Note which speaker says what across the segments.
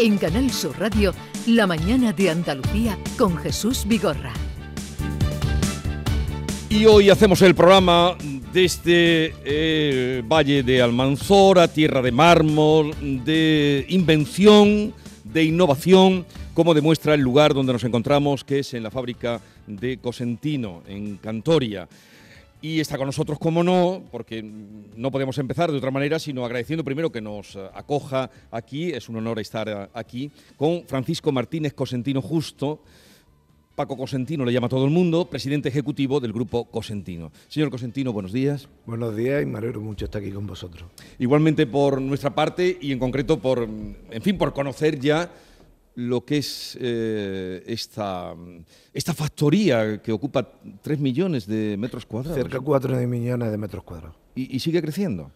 Speaker 1: En Canal Sur Radio, La mañana de Andalucía con Jesús Vigorra.
Speaker 2: Y hoy hacemos el programa desde eh, Valle de Almanzora, tierra de mármol, de invención, de innovación, como demuestra el lugar donde nos encontramos, que es en la fábrica de Cosentino, en Cantoria. Y está con nosotros, como no, porque no podemos empezar de otra manera, sino agradeciendo primero que nos acoja aquí, es un honor estar aquí, con Francisco Martínez Cosentino Justo, Paco Cosentino le llama todo el mundo, presidente ejecutivo del grupo Cosentino. Señor Cosentino, buenos días.
Speaker 3: Buenos días y me alegro mucho estar aquí con vosotros.
Speaker 2: Igualmente por nuestra parte y en concreto por, en fin, por conocer ya lo que es eh, esta, esta factoría que ocupa 3 millones de metros cuadrados.
Speaker 3: Cerca de 4 millones de metros cuadrados.
Speaker 2: ¿Y, sigue creciendo?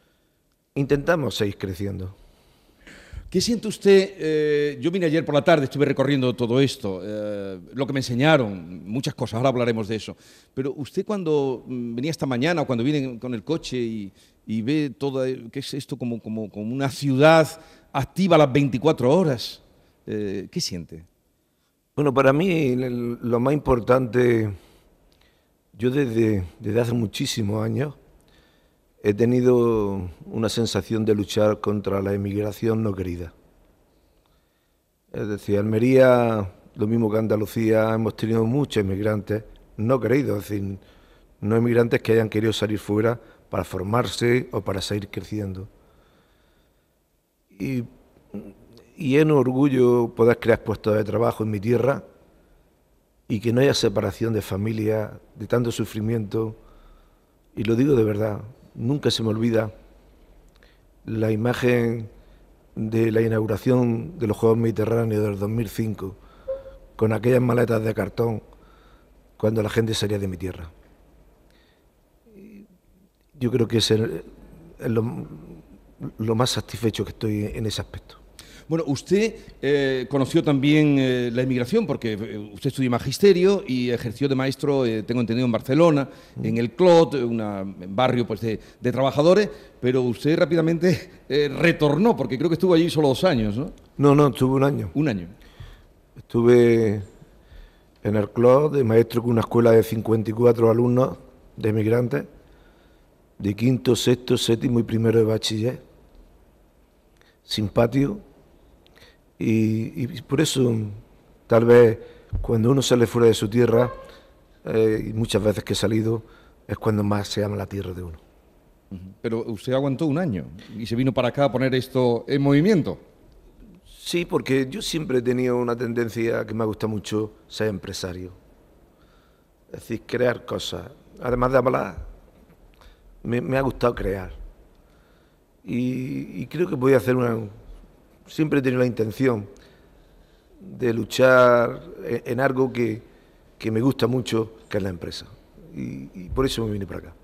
Speaker 3: Intentamos seguir creciendo.
Speaker 2: ¿Qué siente usted? Eh, yo vine ayer por la tarde, estuve recorriendo todo esto, eh, lo que me enseñaron, muchas cosas, ahora hablaremos de eso. Pero usted cuando mm, venía esta mañana o cuando viene con el coche y, y ve todo, ¿qué es esto? Como, como, como una ciudad activa a las 24 horas. Eh, ¿Qué siente?
Speaker 3: Bueno, para mí lo más importante, yo desde, desde hace muchísimos años he tenido una sensación de luchar contra la emigración no querida. Es decir, Almería, lo mismo que Andalucía, hemos tenido muchos inmigrantes no queridos, es decir, no emigrantes que hayan querido salir fuera para formarse o para seguir creciendo. Y y es un orgullo poder crear puestos de trabajo en mi tierra y que no haya separación de familia, de tanto sufrimiento. Y lo digo de verdad, nunca se me olvida la imagen de la inauguración de los Juegos Mediterráneos del 2005, con aquellas maletas de cartón, cuando la gente salía de mi tierra. Yo creo que es, lo, lo más satisfecho que estoy en ese aspecto.
Speaker 2: Bueno, usted eh, conoció también eh, la inmigración porque eh, usted estudió magisterio y ejerció de maestro, tengo entendido, en Barcelona, en el Clot, un barrio pues, de, trabajadores, pero usted rápidamente retornó porque creo que estuvo allí solo dos años, ¿no?
Speaker 3: No, no, estuve un año.
Speaker 2: Un año.
Speaker 3: Estuve en el Clot de maestro con una escuela de 54 alumnos de inmigrantes, de quinto, sexto, séptimo y primero de bachiller, sin patio y, por eso, tal vez, cuando uno sale fuera de su tierra, eh, y muchas veces que he salido, es cuando más se ama la tierra de uno.
Speaker 2: Pero usted aguantó un año y se vino para acá a poner esto en movimiento.
Speaker 3: Sí, porque yo siempre he tenido una tendencia que me gusta mucho ser empresario. Es decir, crear cosas. Además de hablar, me, ha gustado crear. Y, y creo que voy a hacer una, siempre he tenido la intención de luchar en algo que, me gusta mucho, que es la empresa. Y, por eso me vine para acá.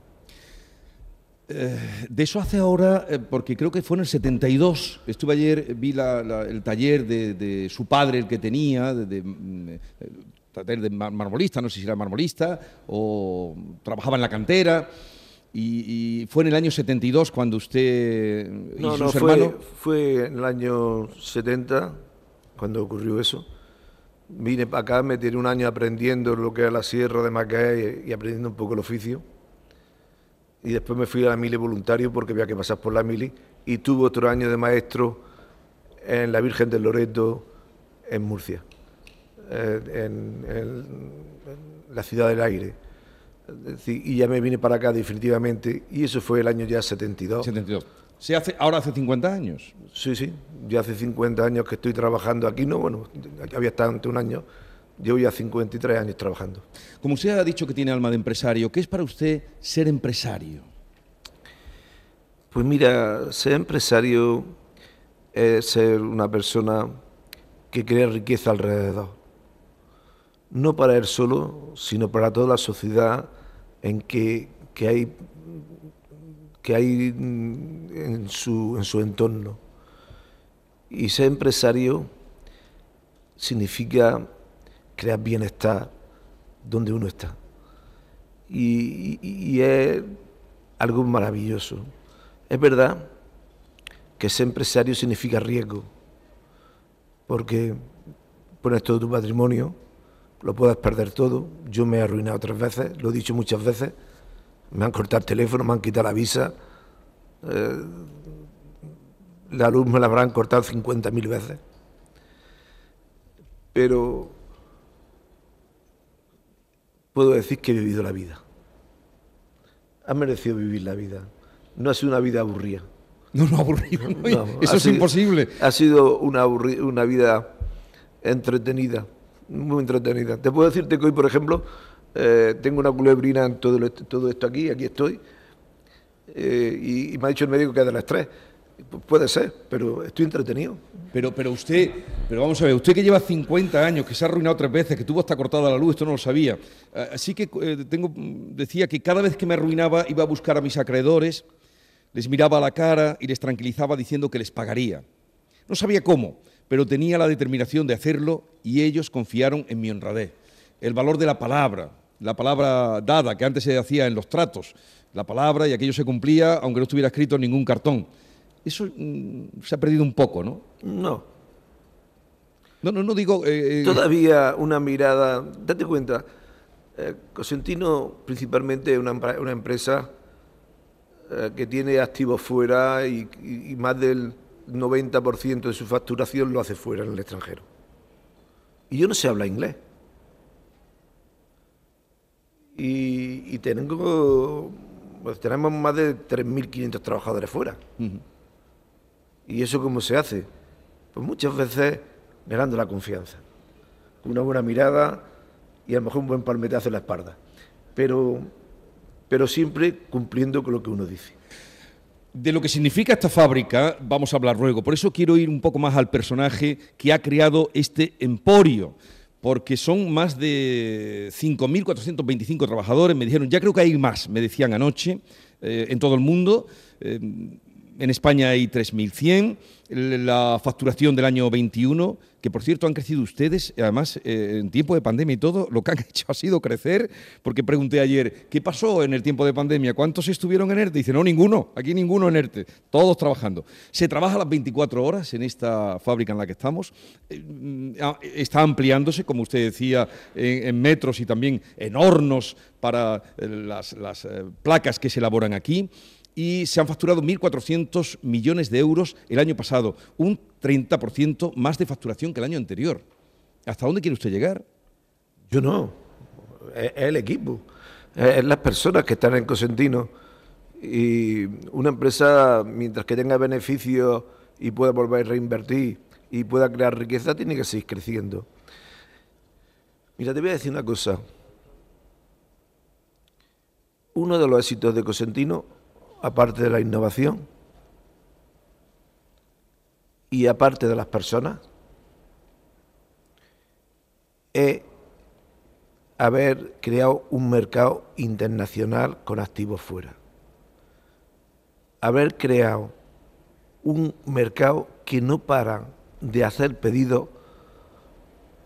Speaker 2: Eh, de eso hace ahora, eh, porque creo que fue en el 72, estuve ayer, vi el taller de, su padre, el que tenía, de, mm, eh, taller de marmolista, no sé si era marmolista, o trabajaba en la cantera. Y, fue en el año 72 cuando usted y no, no,
Speaker 3: fue, Fue en el año 70 cuando ocurrió eso. Vine para acá, me tiré un año aprendiendo lo que era la sierra de Macaé y, aprendiendo un poco el oficio. Y después me fui a la mili voluntario porque había que pasar por la mili. Y tuve otro año de maestro en la Virgen del Loreto, en Murcia, eh, en la ciudad del aire y ya me vine para acá definitivamente, y eso fue el año ya 72.
Speaker 2: 72. ¿Se hace, ¿Ahora hace 50 años?
Speaker 3: Sí, sí, ya hace 50 años que estoy trabajando aquí, no, bueno, había estado ante un año, llevo ya 53 años trabajando.
Speaker 2: Como usted ha dicho que tiene alma de empresario, ¿qué es para usted ser empresario?
Speaker 3: Pues mira, ser empresario es ser una persona que crea riqueza alrededor. No para él solo, sino para toda la sociedad en que, hay, que hay en su, en su entorno. Y ser empresario significa crear bienestar donde uno está. Y, es algo maravilloso. Es verdad que ser empresario significa riesgo. porque pones todo tu patrimonio, lo puedes perder todo. Yo me he arruinado tres veces, lo he dicho muchas veces. Me han cortado el teléfono, me han quitado la visa. Eh, la luz me la habrán cortado 50.000 veces. Pero puedo decir que he vivido la vida. Ha merecido vivir la vida. No ha sido una vida aburrida.
Speaker 2: No, no aburrido. Eso es imposible.
Speaker 3: Ha sido una, una vida entretenida, muy entretenida. Te puedo decirte que hoy, por ejemplo, eh, tengo una culebrina en todo, todo esto aquí, aquí estoy, eh, y, me ha dicho el médico que es del estrés. Puede ser, pero estoy entretenido.
Speaker 2: Pero, pero usted, pero vamos a ver, usted que lleva 50 años, que se ha arruinado tres veces, que tuvo hasta cortada la luz, esto no lo sabía. Eh, así que tengo, decía que cada vez que me arruinaba iba a buscar a mis acreedores, les miraba a la cara y les tranquilizaba diciendo que les pagaría. No sabía cómo, pero tenía la determinación de hacerlo y ellos confiaron en mi honradez. El valor de la palabra, la palabra dada que antes se hacía en los tratos, la palabra y aquello se cumplía aunque no estuviera escrito en ningún cartón. Eso mm, se ha perdido un poco, ¿no?
Speaker 3: No.
Speaker 2: No, no, no digo...
Speaker 3: Eh, eh, Todavía una mirada, date cuenta, eh, Cosentino principalmente es una, una, empresa que tiene activos fuera y más del 90% de su facturación lo hace fuera, en el extranjero. Y yo no sé hablar inglés. Y, tengo, pues tenemos más de 3.500 trabajadores fuera. ¿Y eso cómo se hace? Pues muchas veces ganando la confianza. Una buena mirada y a lo mejor un buen palmetazo en la espalda. Pero, pero siempre cumpliendo con lo que uno dice.
Speaker 2: De lo que significa esta fábrica vamos a hablar luego. Por eso quiero ir un poco más al personaje que ha creado este emporio, porque son más de 5.425 trabajadores. Me dijeron, ya creo que hay más, me decían anoche, eh, en todo el mundo. Eh, en España hay 3.100, la facturación del año 21, que por cierto han crecido ustedes, además eh, en tiempo de pandemia y todo, lo que han hecho ha sido crecer, porque pregunté ayer, ¿qué pasó en el tiempo de pandemia? ¿Cuántos estuvieron en ERTE? Dice, no, ninguno, aquí ninguno en ERTE, todos trabajando. Se trabaja las 24 horas en esta fábrica en la que estamos, eh, ah, está ampliándose, como usted decía, en, metros y también en hornos para eh, las placas que se elaboran aquí y se han facturado 1.400 millones de euros el año pasado, un 30% más de facturación que el año anterior. ¿Hasta dónde quiere usted llegar?
Speaker 3: Yo no, es el equipo, es las personas que están en Cosentino. Y una empresa, mientras que tenga beneficios y pueda volver a reinvertir y pueda crear riqueza, tiene que seguir creciendo. Mira, te voy a decir una cosa. Uno de los éxitos de Cosentino aparte de la innovación y aparte de las personas, es haber creado un mercado internacional con activos fuera. Haber creado un mercado que no para de hacer pedidos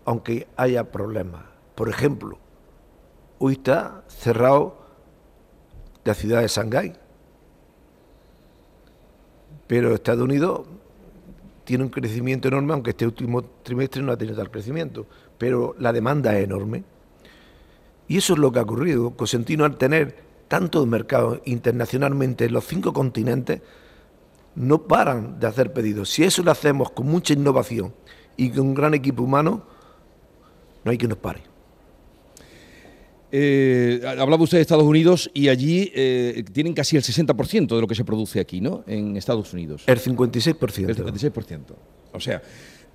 Speaker 3: aunque haya problemas. Por ejemplo, hoy está cerrado la ciudad de Shanghái pero Estados Unidos tiene un crecimiento enorme, aunque este último trimestre no ha tenido tal crecimiento, pero la demanda es enorme. Y eso es lo que ha ocurrido. Cosentino, al tener tantos mercados internacionalmente en los cinco continentes, no paran de hacer pedidos. Si eso lo hacemos con mucha innovación y con un gran equipo humano, no hay que nos pare.
Speaker 2: Eh, hablaba usted de Estados Unidos y allí eh, tienen casi el 60% de lo que se produce aquí, ¿no? En Estados Unidos.
Speaker 3: El 56%.
Speaker 2: El 56%. O sea,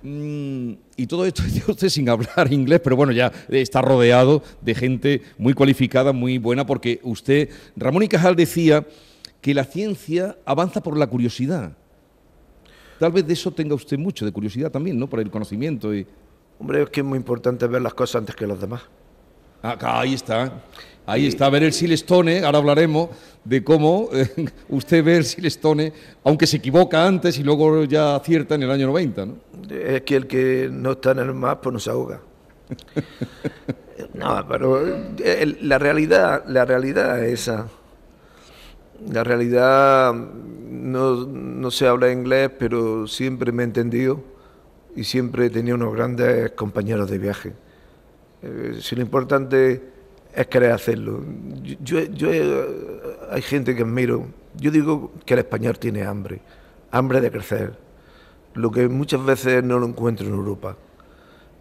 Speaker 2: mm, y todo esto dice usted sin hablar inglés, pero bueno, ya está rodeado de gente muy cualificada, muy buena, porque usted, Ramón y Cajal decía que la ciencia avanza por la curiosidad. Tal vez de eso tenga usted mucho, de curiosidad también, ¿no? Por el conocimiento y...
Speaker 3: Hombre, es que es muy importante ver las cosas antes que los demás.
Speaker 2: Acá, ahí está. Ahí está, a ver el Silestone, ahora hablaremos de cómo eh, usted ve el Silestone, aunque se equivoca antes y luego ya acierta en el año 90, ¿no?
Speaker 3: Es que el que no está en el mar, pues no se ahoga. no, pero eh, la realidad, la realidad es esa. La realidad, no, no se habla inglés, pero siempre me he entendido y siempre tenía unos grandes compañeros de viaje. Eh, si lo importante es querer hacerlo. Yo, yo, hay gente que admiro. Yo digo que el español tiene hambre, hambre de crecer, lo que muchas veces no lo encuentro en Europa.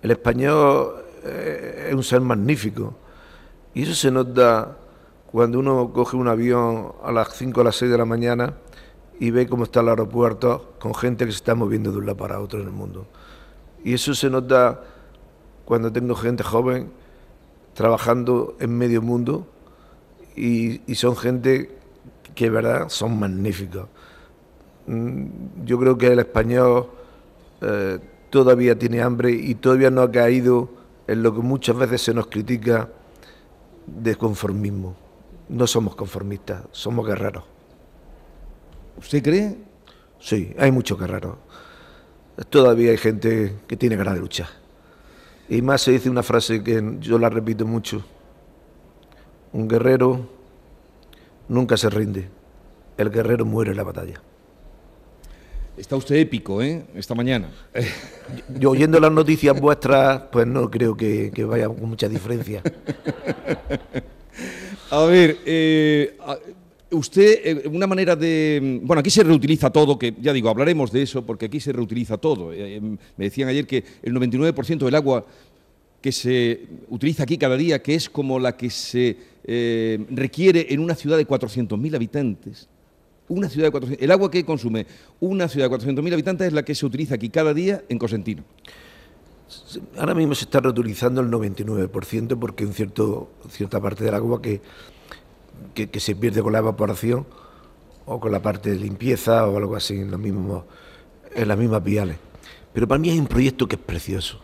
Speaker 3: El español eh, es un ser magnífico y eso se nota cuando uno coge un avión a las 5 o las 6 de la mañana y ve cómo está el aeropuerto con gente que se está moviendo de un lado para otro en el mundo. Y eso se nota cuando tengo gente joven trabajando en medio mundo y, son gente que, verdad, son magníficos. Mm, yo creo que el español eh, todavía tiene hambre y todavía no ha caído en lo que muchas veces se nos critica de conformismo. No somos conformistas, somos guerreros.
Speaker 2: ¿Usted cree?
Speaker 3: Sí, hay muchos guerreros. Todavía hay gente que tiene ganas de luchar. Y más se dice una frase que yo la repito mucho. Un guerrero nunca se rinde. El guerrero muere en la batalla.
Speaker 2: Está usted épico, ¿eh? Esta mañana.
Speaker 3: Yo oyendo las noticias vuestras, pues no creo que, vaya con mucha diferencia.
Speaker 2: A ver, eh, Usted, eh, una manera de... Bueno, aquí se reutiliza todo, que ya digo, hablaremos de eso, porque aquí se reutiliza todo. Eh, eh, me decían ayer que el 99% del agua que se utiliza aquí cada día, que es como la que se requiere en una ciudad de 400.000 habitantes, una ciudad de 400, el agua que consume una ciudad de 400.000 habitantes es la que se utiliza aquí cada día en Cosentino.
Speaker 3: Ahora mismo se está reutilizando el 99% porque en cierto, cierta parte del agua que que, se pierde con la evaporación o con la parte de limpieza o algo así en, los mismos, en las mismas viales. Pero para mí hay un proyecto que es precioso.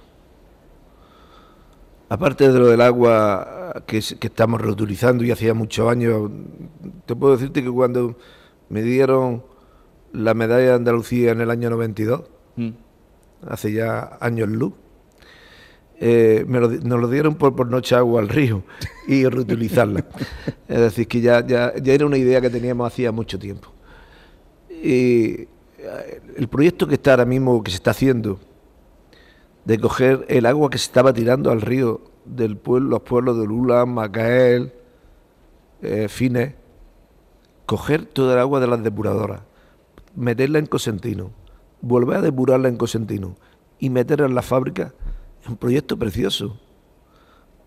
Speaker 3: Aparte de lo del agua que, estamos reutilizando y hacía muchos años, te puedo decirte que cuando me dieron la medalla de Andalucía en el año 92, mm. hace ya años luz, eh, nos lo dieron por, por noche agua al río y reutilizarla. es decir, que ya, ya, era una idea que teníamos hacía mucho tiempo. Y eh, el proyecto que está ahora mismo, que se está haciendo, de coger el agua que se estaba tirando al río del pueblo, los pueblos de Lula, Macael, eh, Fines, coger toda el agua de las depuradoras, meterla en Cosentino, volver a depurarla en Cosentino y meterla en la fábrica es un proyecto precioso.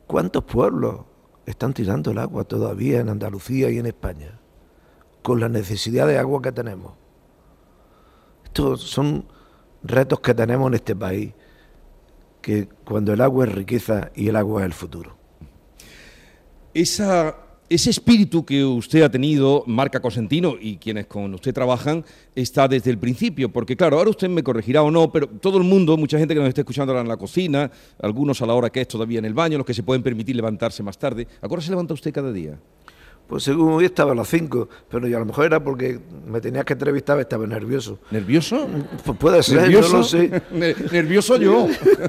Speaker 3: ¿Cuántos pueblos están tirando el agua todavía en Andalucía y en España? Con la necesidad de agua que tenemos. Estos son retos que tenemos en este país, que cuando el agua es riqueza y el agua es el futuro.
Speaker 2: Esa ese espíritu que usted ha tenido, Marca Cosentino, y quienes con usted trabajan, está desde el principio, porque claro, ahora usted me corregirá o no, pero todo el mundo, mucha gente que nos está escuchando ahora en la cocina, algunos a la hora que es todavía en el baño, los que se pueden permitir levantarse más tarde, ¿a qué se levanta usted cada día?
Speaker 3: Pues según hoy estaba a las 5, pero yo a lo mejor era porque me tenías que entrevistar, estaba nervioso.
Speaker 2: ¿Nervioso?
Speaker 3: Pues puede ser, ¿Nervioso? no lo sé.
Speaker 2: ¿Nervioso yo?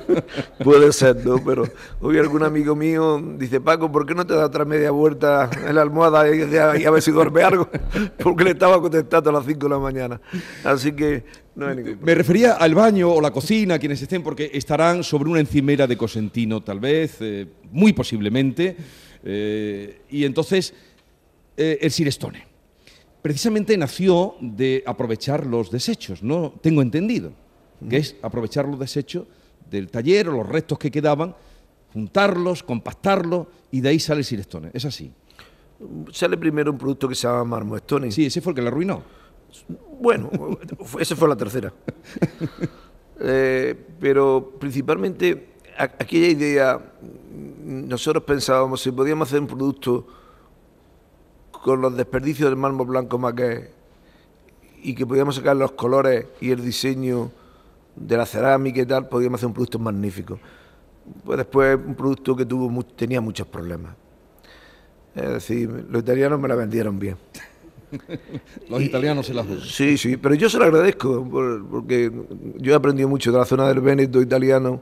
Speaker 3: puede ser, ¿no? Pero hoy algún amigo mío dice, Paco, ¿por qué no te da otra media vuelta en la almohada y, a ver si duerme algo? Porque le estaba contestando a las 5 de la mañana. Así que no hay ningún
Speaker 2: Me refería al baño o la cocina, quienes estén, porque estarán sobre una encimera de Cosentino, tal vez, eh, muy posiblemente. Eh, y entonces eh, el Silestone. Precisamente nació de aprovechar los desechos, no tengo entendido, que es aprovechar los desechos del taller o los restos que quedaban, juntarlos, compactarlos y de ahí sale el Silestone. Es así.
Speaker 3: Sale primero un producto que se llama Marmostone.
Speaker 2: Sí, ese fue el que la arruinó.
Speaker 3: Bueno, esa fue la tercera. Eh, pero principalmente aquella idea, nosotros pensábamos si podíamos hacer un producto con los desperdicios del mármol blanco maqué y que podíamos sacar los colores y el diseño de la cerámica y tal, podíamos hacer un producto magnífico. Pues después un producto que tuvo tenía muchos problemas. Es decir, los italianos me la vendieron bien.
Speaker 2: los italianos se la juegan.
Speaker 3: Sí, sí, pero yo se lo agradezco porque yo he aprendido mucho de la zona del Véneto italiano,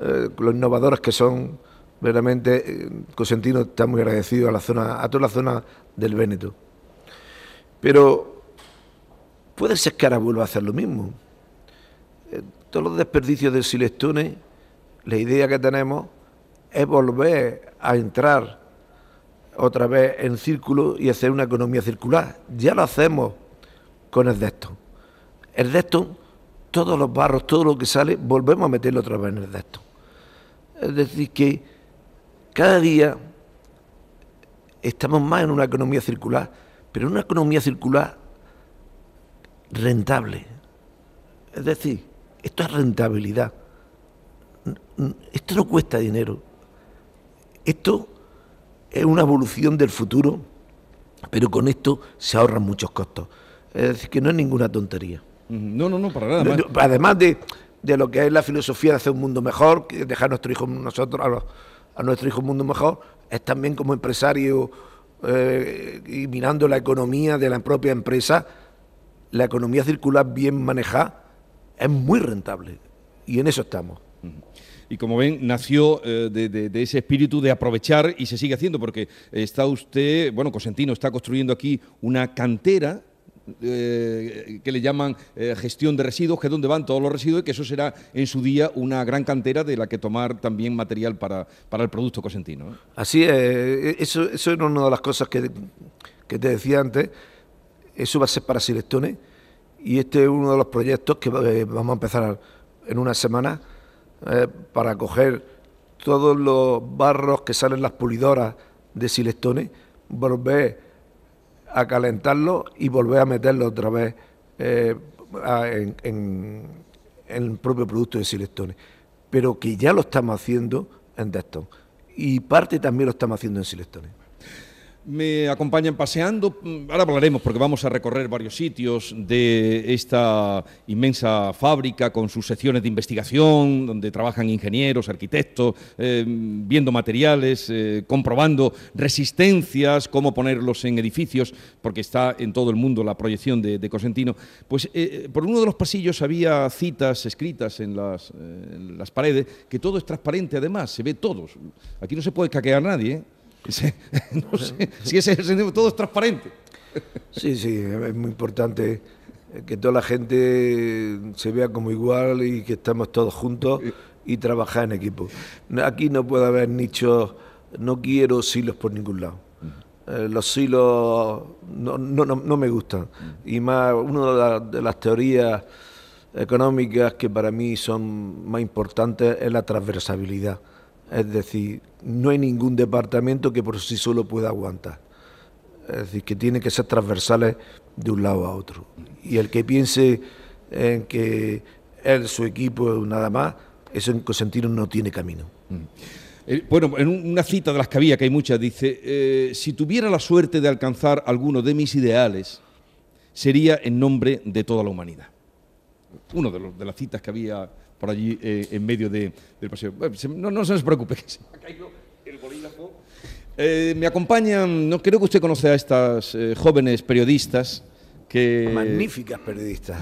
Speaker 3: eh, los innovadores que son verdaderamente eh, Cosentino está muy agradecido a la zona, a toda la zona del Véneto. Pero puede ser que ahora vuelva a hacer lo mismo. eh, todos los desperdicios del Silestone, la idea que tenemos es volver a entrar otra vez en círculo y hacer una economía circular. Ya lo hacemos con el Deston. El Deston, todos los barros, todo lo que sale, volvemos a meterlo otra vez en el Deston. Es decir, que cada día estamos más en una economía circular, pero en una economía circular rentable. Es decir, esto es rentabilidad. Esto no cuesta dinero. Esto es una evolución del futuro, pero con esto se ahorran muchos costos. Es decir, que no es ninguna tontería.
Speaker 2: No, no, no, para nada.
Speaker 3: Además de, de, lo que es la filosofía de hacer un mundo mejor, dejar a nuestro hijo, nosotros, a, nuestro hijo un mundo mejor, es también como empresario eh, y mirando la economía de la propia empresa, la economía circular bien manejada es muy rentable. Y en eso estamos
Speaker 2: y como ven, nació eh, de, ese espíritu de aprovechar y se sigue haciendo, porque está usted, bueno, Cosentino está construyendo aquí una cantera eh, que le llaman eh, gestión de residuos, que es donde van todos los residuos y que eso será en su día una gran cantera de la que tomar también material para, el producto cosentino.
Speaker 3: Así es, eso, eso era una de las cosas que, que te decía antes, eso va a ser para Silestones y este es uno de los proyectos que vamos a empezar en una semana eh, para coger todos los barros que salen las pulidoras de silestones, volver a calentarlos y volver a meterlos otra vez eh, en, el propio producto de silestones. Pero que ya lo estamos haciendo en Deston. Y parte también lo estamos haciendo en silestones
Speaker 2: me acompañan paseando. Ahora hablaremos porque vamos a recorrer varios sitios de esta inmensa fábrica con sus secciones de investigación, donde trabajan ingenieros, arquitectos, eh, viendo materiales, eh, comprobando resistencias, cómo ponerlos en edificios, porque está en todo el mundo la proyección de, Cosentino. Pues eh, por uno de los pasillos había citas escritas en las, paredes, que todo es transparente además, se ve todo. Aquí no se puede caquear nadie. no sé, si ese todo es transparente.
Speaker 3: Sí, sí, es muy importante que toda la gente se vea como igual y que estamos todos juntos y trabajar en equipo. Aquí no puede haber nichos, no quiero silos por ningún lado. Eh, los silos no, no, no, me gustan. Y más, una de, de, las teorías económicas que para mí son más importantes es la transversabilidad. Es decir, no hay ningún departamento que por sí solo pueda aguantar. Es decir, que tiene que ser transversales de un lado a otro. Y el que piense en que él, su equipo, nada más, eso en no tiene camino. Mm.
Speaker 2: Eh, bueno, en una cita de las que había, que hay muchas, dice, eh, si tuviera la suerte de alcanzar alguno de mis ideales, sería en nombre de toda la humanidad. Uno de, los, de las citas que había por allí eh, en medio de, del paseo. no, no se preocupe, que se me ha caído el bolígrafo. Eh, me acompañan, no creo que usted conoce a estas eh, jóvenes periodistas
Speaker 3: Magníficas periodistas.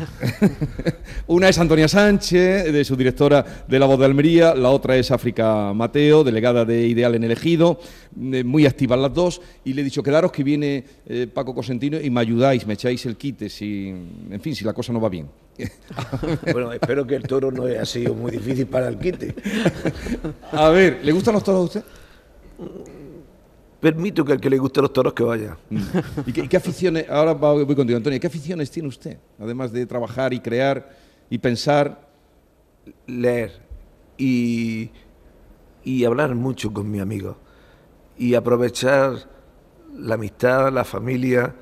Speaker 2: Una es Antonia Sánchez, de su directora de La Voz de Almería, la otra es África Mateo, delegada de Ideal en el Ejido, eh, muy activas las dos, y le he dicho, quedaros que viene eh, Paco Cosentino y me ayudáis, me echáis el quite, si, en fin, si la cosa no va bien.
Speaker 3: bueno, espero que el toro no haya sido muy difícil para el quite.
Speaker 2: a ver, ¿le gustan los toros a usted?
Speaker 3: Permito que al que le guste los toros que vaya.
Speaker 2: Mm. ¿Y qué, aficiones, ahora voy contigo, Antonio, qué aficiones tiene usted? Además de trabajar y crear y pensar.
Speaker 3: Leer y, y hablar mucho con mi amigo y aprovechar la amistad, la familia,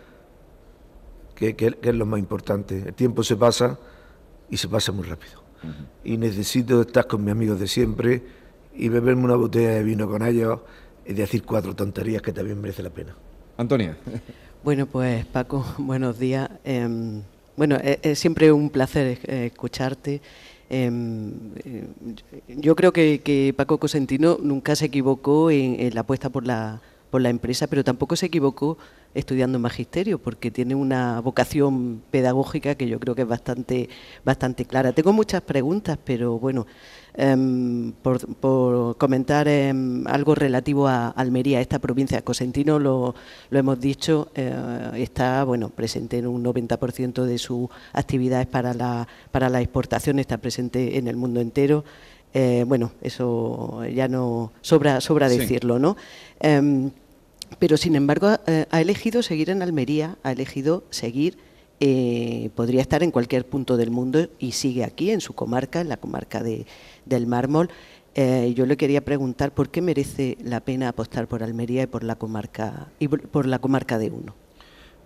Speaker 3: que, es lo más importante. El tiempo se pasa y se pasa muy rápido. Y necesito estar con mis amigos de siempre y beberme una botella de vino con ellos y decir cuatro tonterías que también merece la pena.
Speaker 2: Antonia.
Speaker 4: Bueno, pues Paco, buenos días. Em, bueno, es, siempre un placer eh, escucharte. Em, yo creo que, Paco Cosentino nunca se equivocó en, la apuesta por la, por la empresa, pero tampoco se equivocó estudiando magisterio, porque tiene una vocación pedagógica que yo creo que es bastante, bastante clara. Tengo muchas preguntas, pero bueno, em, por, comentar em, algo relativo a Almería, esta provincia. Cosentino, lo, lo hemos dicho, eh, está bueno presente en un 90% de sus actividades para la, para la exportación, está presente en el mundo entero. Eh, bueno, eso ya no sobra, sobra decirlo, ¿no? Em, pero sin embargo eh, ha elegido seguir en Almería, ha elegido seguir, eh, podría estar en cualquier punto del mundo y sigue aquí, en su comarca, en la comarca de, del mármol. Yo le quería preguntar por qué merece la pena apostar por Almería y por la comarca, y por la comarca de Uno.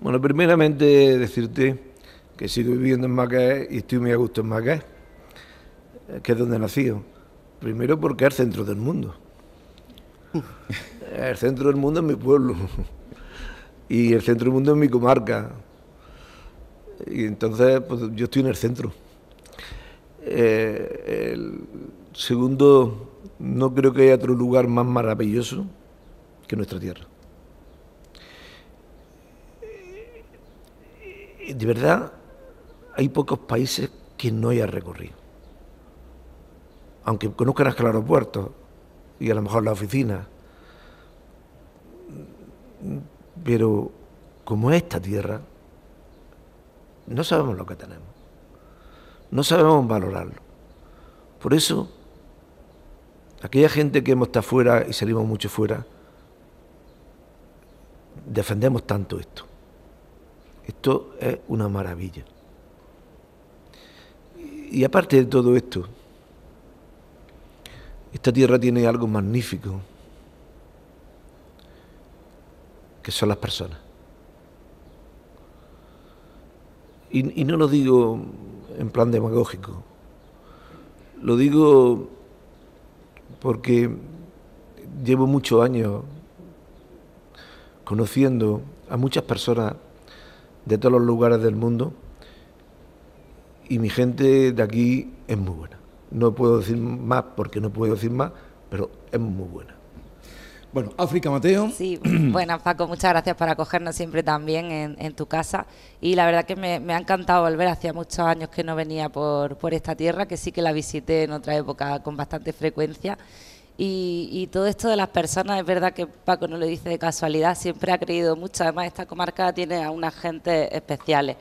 Speaker 3: Bueno, primeramente decirte que sigo viviendo en Macaé y estoy muy a gusto en Macaé, que es donde he nacido. Primero porque es el centro del mundo. El centro del mundo es mi pueblo y el centro del mundo es mi comarca. Y entonces pues, yo estoy en el centro. Eh, el segundo, no creo que haya otro lugar más maravilloso que nuestra tierra. De verdad, hay pocos países que no haya recorrido. Aunque conozcan hasta el aeropuerto y a lo mejor la oficina pero como esta tierra, no sabemos lo que tenemos. No sabemos valorarlo. Por eso, aquella gente que hemos estado fuera y salimos mucho fuera, defendemos tanto esto. Esto es una maravilla. Y aparte de todo esto, esta tierra tiene algo magnífico que son las personas. Y, no lo digo en plan demagógico, lo digo porque llevo muchos años conociendo a muchas personas de todos los lugares del mundo y mi gente de aquí es muy buena. No puedo decir más porque no puedo decir más, pero es muy buena.
Speaker 2: Bueno, África Mateo.
Speaker 5: Sí, bueno, Paco, muchas gracias por acogernos siempre también en, tu casa. Y la verdad que me, ha encantado volver. Hacía muchos años que no venía por, por esta tierra, que sí que la visité en otra época con bastante frecuencia. Y, y, todo esto de las personas, es verdad que Paco no lo dice de casualidad, siempre ha creído mucho. Además, esta comarca tiene a unas gentes especiales.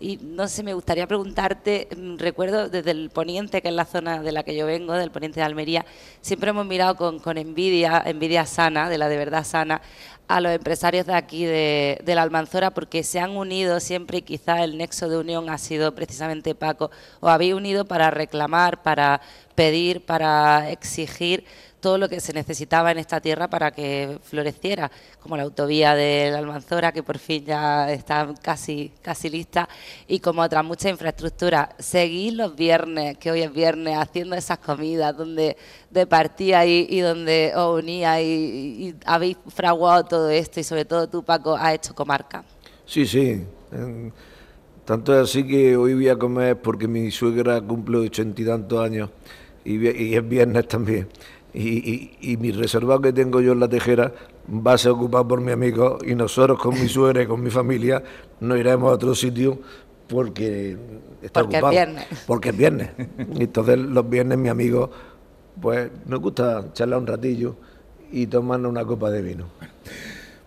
Speaker 5: Y no sé, me gustaría preguntarte, mm, recuerdo desde el poniente, que es la zona de la que yo vengo, del poniente de Almería, siempre hemos mirado con, envidia, envidia sana, de la de verdad sana, a los empresarios de aquí de, la Almanzora porque se han unido siempre y quizá el nexo de unión ha sido precisamente Paco. Os habéis unido para reclamar, para pedir, para exigir todo lo que se necesitaba en esta tierra para que floreciera, como la autovía de la Almanzora, que por fin ya está casi, casi lista, y como otras muchas infraestructuras. Seguís los viernes, que hoy es viernes, haciendo esas comidas donde de partía y, donde os unía y, habéis fraguado todo esto, y sobre todo tú, Paco, has hecho comarca.
Speaker 3: Sí, sí. Tanto es así que hoy voy a comer porque mi suegra cumple ochenta y tantos años y es viernes también y, mi reservado que tengo yo en la tejera va a ser ocupado por mi amigo y nosotros con mi suegra y con mi familia no iremos a otro sitio porque está
Speaker 5: porque
Speaker 3: ocupado.
Speaker 5: Es viernes.
Speaker 3: Porque es viernes. Entonces los viernes mi amigo pues nos gusta charlar un ratillo y tomarnos una copa de vino.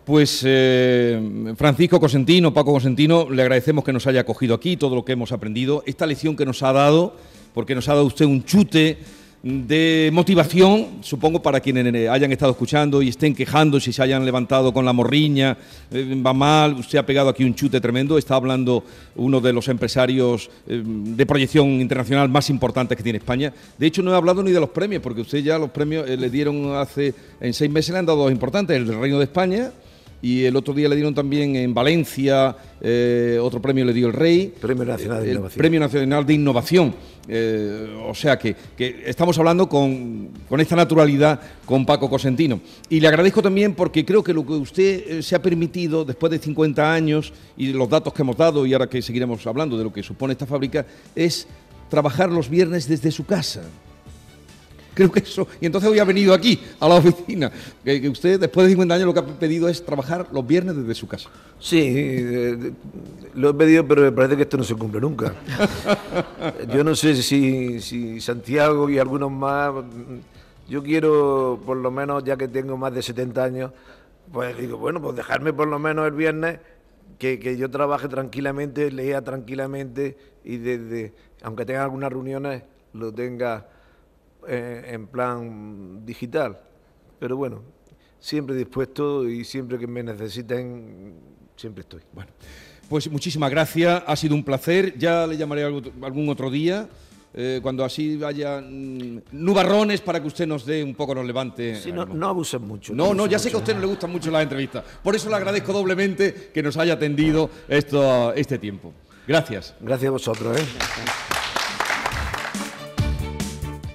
Speaker 2: Pues eh, Francisco Cosentino, Paco Cosentino, le agradecemos que nos haya acogido aquí, todo lo que hemos aprendido, esta lección que nos ha dado, porque nos ha dado usted un chute de motivación, supongo, para quienes hayan estado escuchando y estén quejando si se hayan levantado con la morriña, eh, va mal, usted ha pegado aquí un chute tremendo, está hablando uno de los empresarios eh, de proyección internacional más importantes que tiene España. De hecho, no he hablado ni de los premios, porque usted ya los premios eh, le dieron hace, en seis meses le han dado dos importantes, el Reino de España, y el otro día le dieron también en Valencia eh, otro premio le dio el Rey.
Speaker 3: Premio Nacional de Innovación.
Speaker 2: Premio Nacional de Innovación. Eh, o sea que, estamos hablando con, esta naturalidad con Paco Cosentino. Y le agradezco también porque creo que lo que usted eh, se ha permitido después de 50 años y los datos que hemos dado y ahora que seguiremos hablando de lo que supone esta fábrica es trabajar los viernes desde su casa. Creo que eso. Y entonces hoy ha venido aquí, a la oficina. Que, usted, después de 50 años, lo que ha pedido es trabajar los viernes desde su casa.
Speaker 3: Sí, lo he pedido, pero me parece que esto no se cumple nunca. Yo no sé si, si Santiago y algunos más. Yo quiero, por lo menos, ya que tengo más de 70 años, pues digo, bueno, pues dejarme por lo menos el viernes que, yo trabaje tranquilamente, lea tranquilamente y desde, aunque tenga algunas reuniones, lo tenga eh, en plan digital. Pero bueno, siempre dispuesto y siempre que me necesiten, siempre estoy.
Speaker 2: Bueno, pues muchísimas gracias, ha sido un placer, ya le llamaré algún otro día. Eh, cuando así vaya mm, nubarrones para que usted nos dé un poco, nos levante.
Speaker 3: Sí, no, no abusen mucho.
Speaker 2: No,
Speaker 3: no,
Speaker 2: ya sé que a usted no le gustan mucho las entrevistas. Por eso le agradezco doblemente que nos haya atendido esto, este tiempo. Gracias.
Speaker 3: Gracias a vosotros. ¿eh?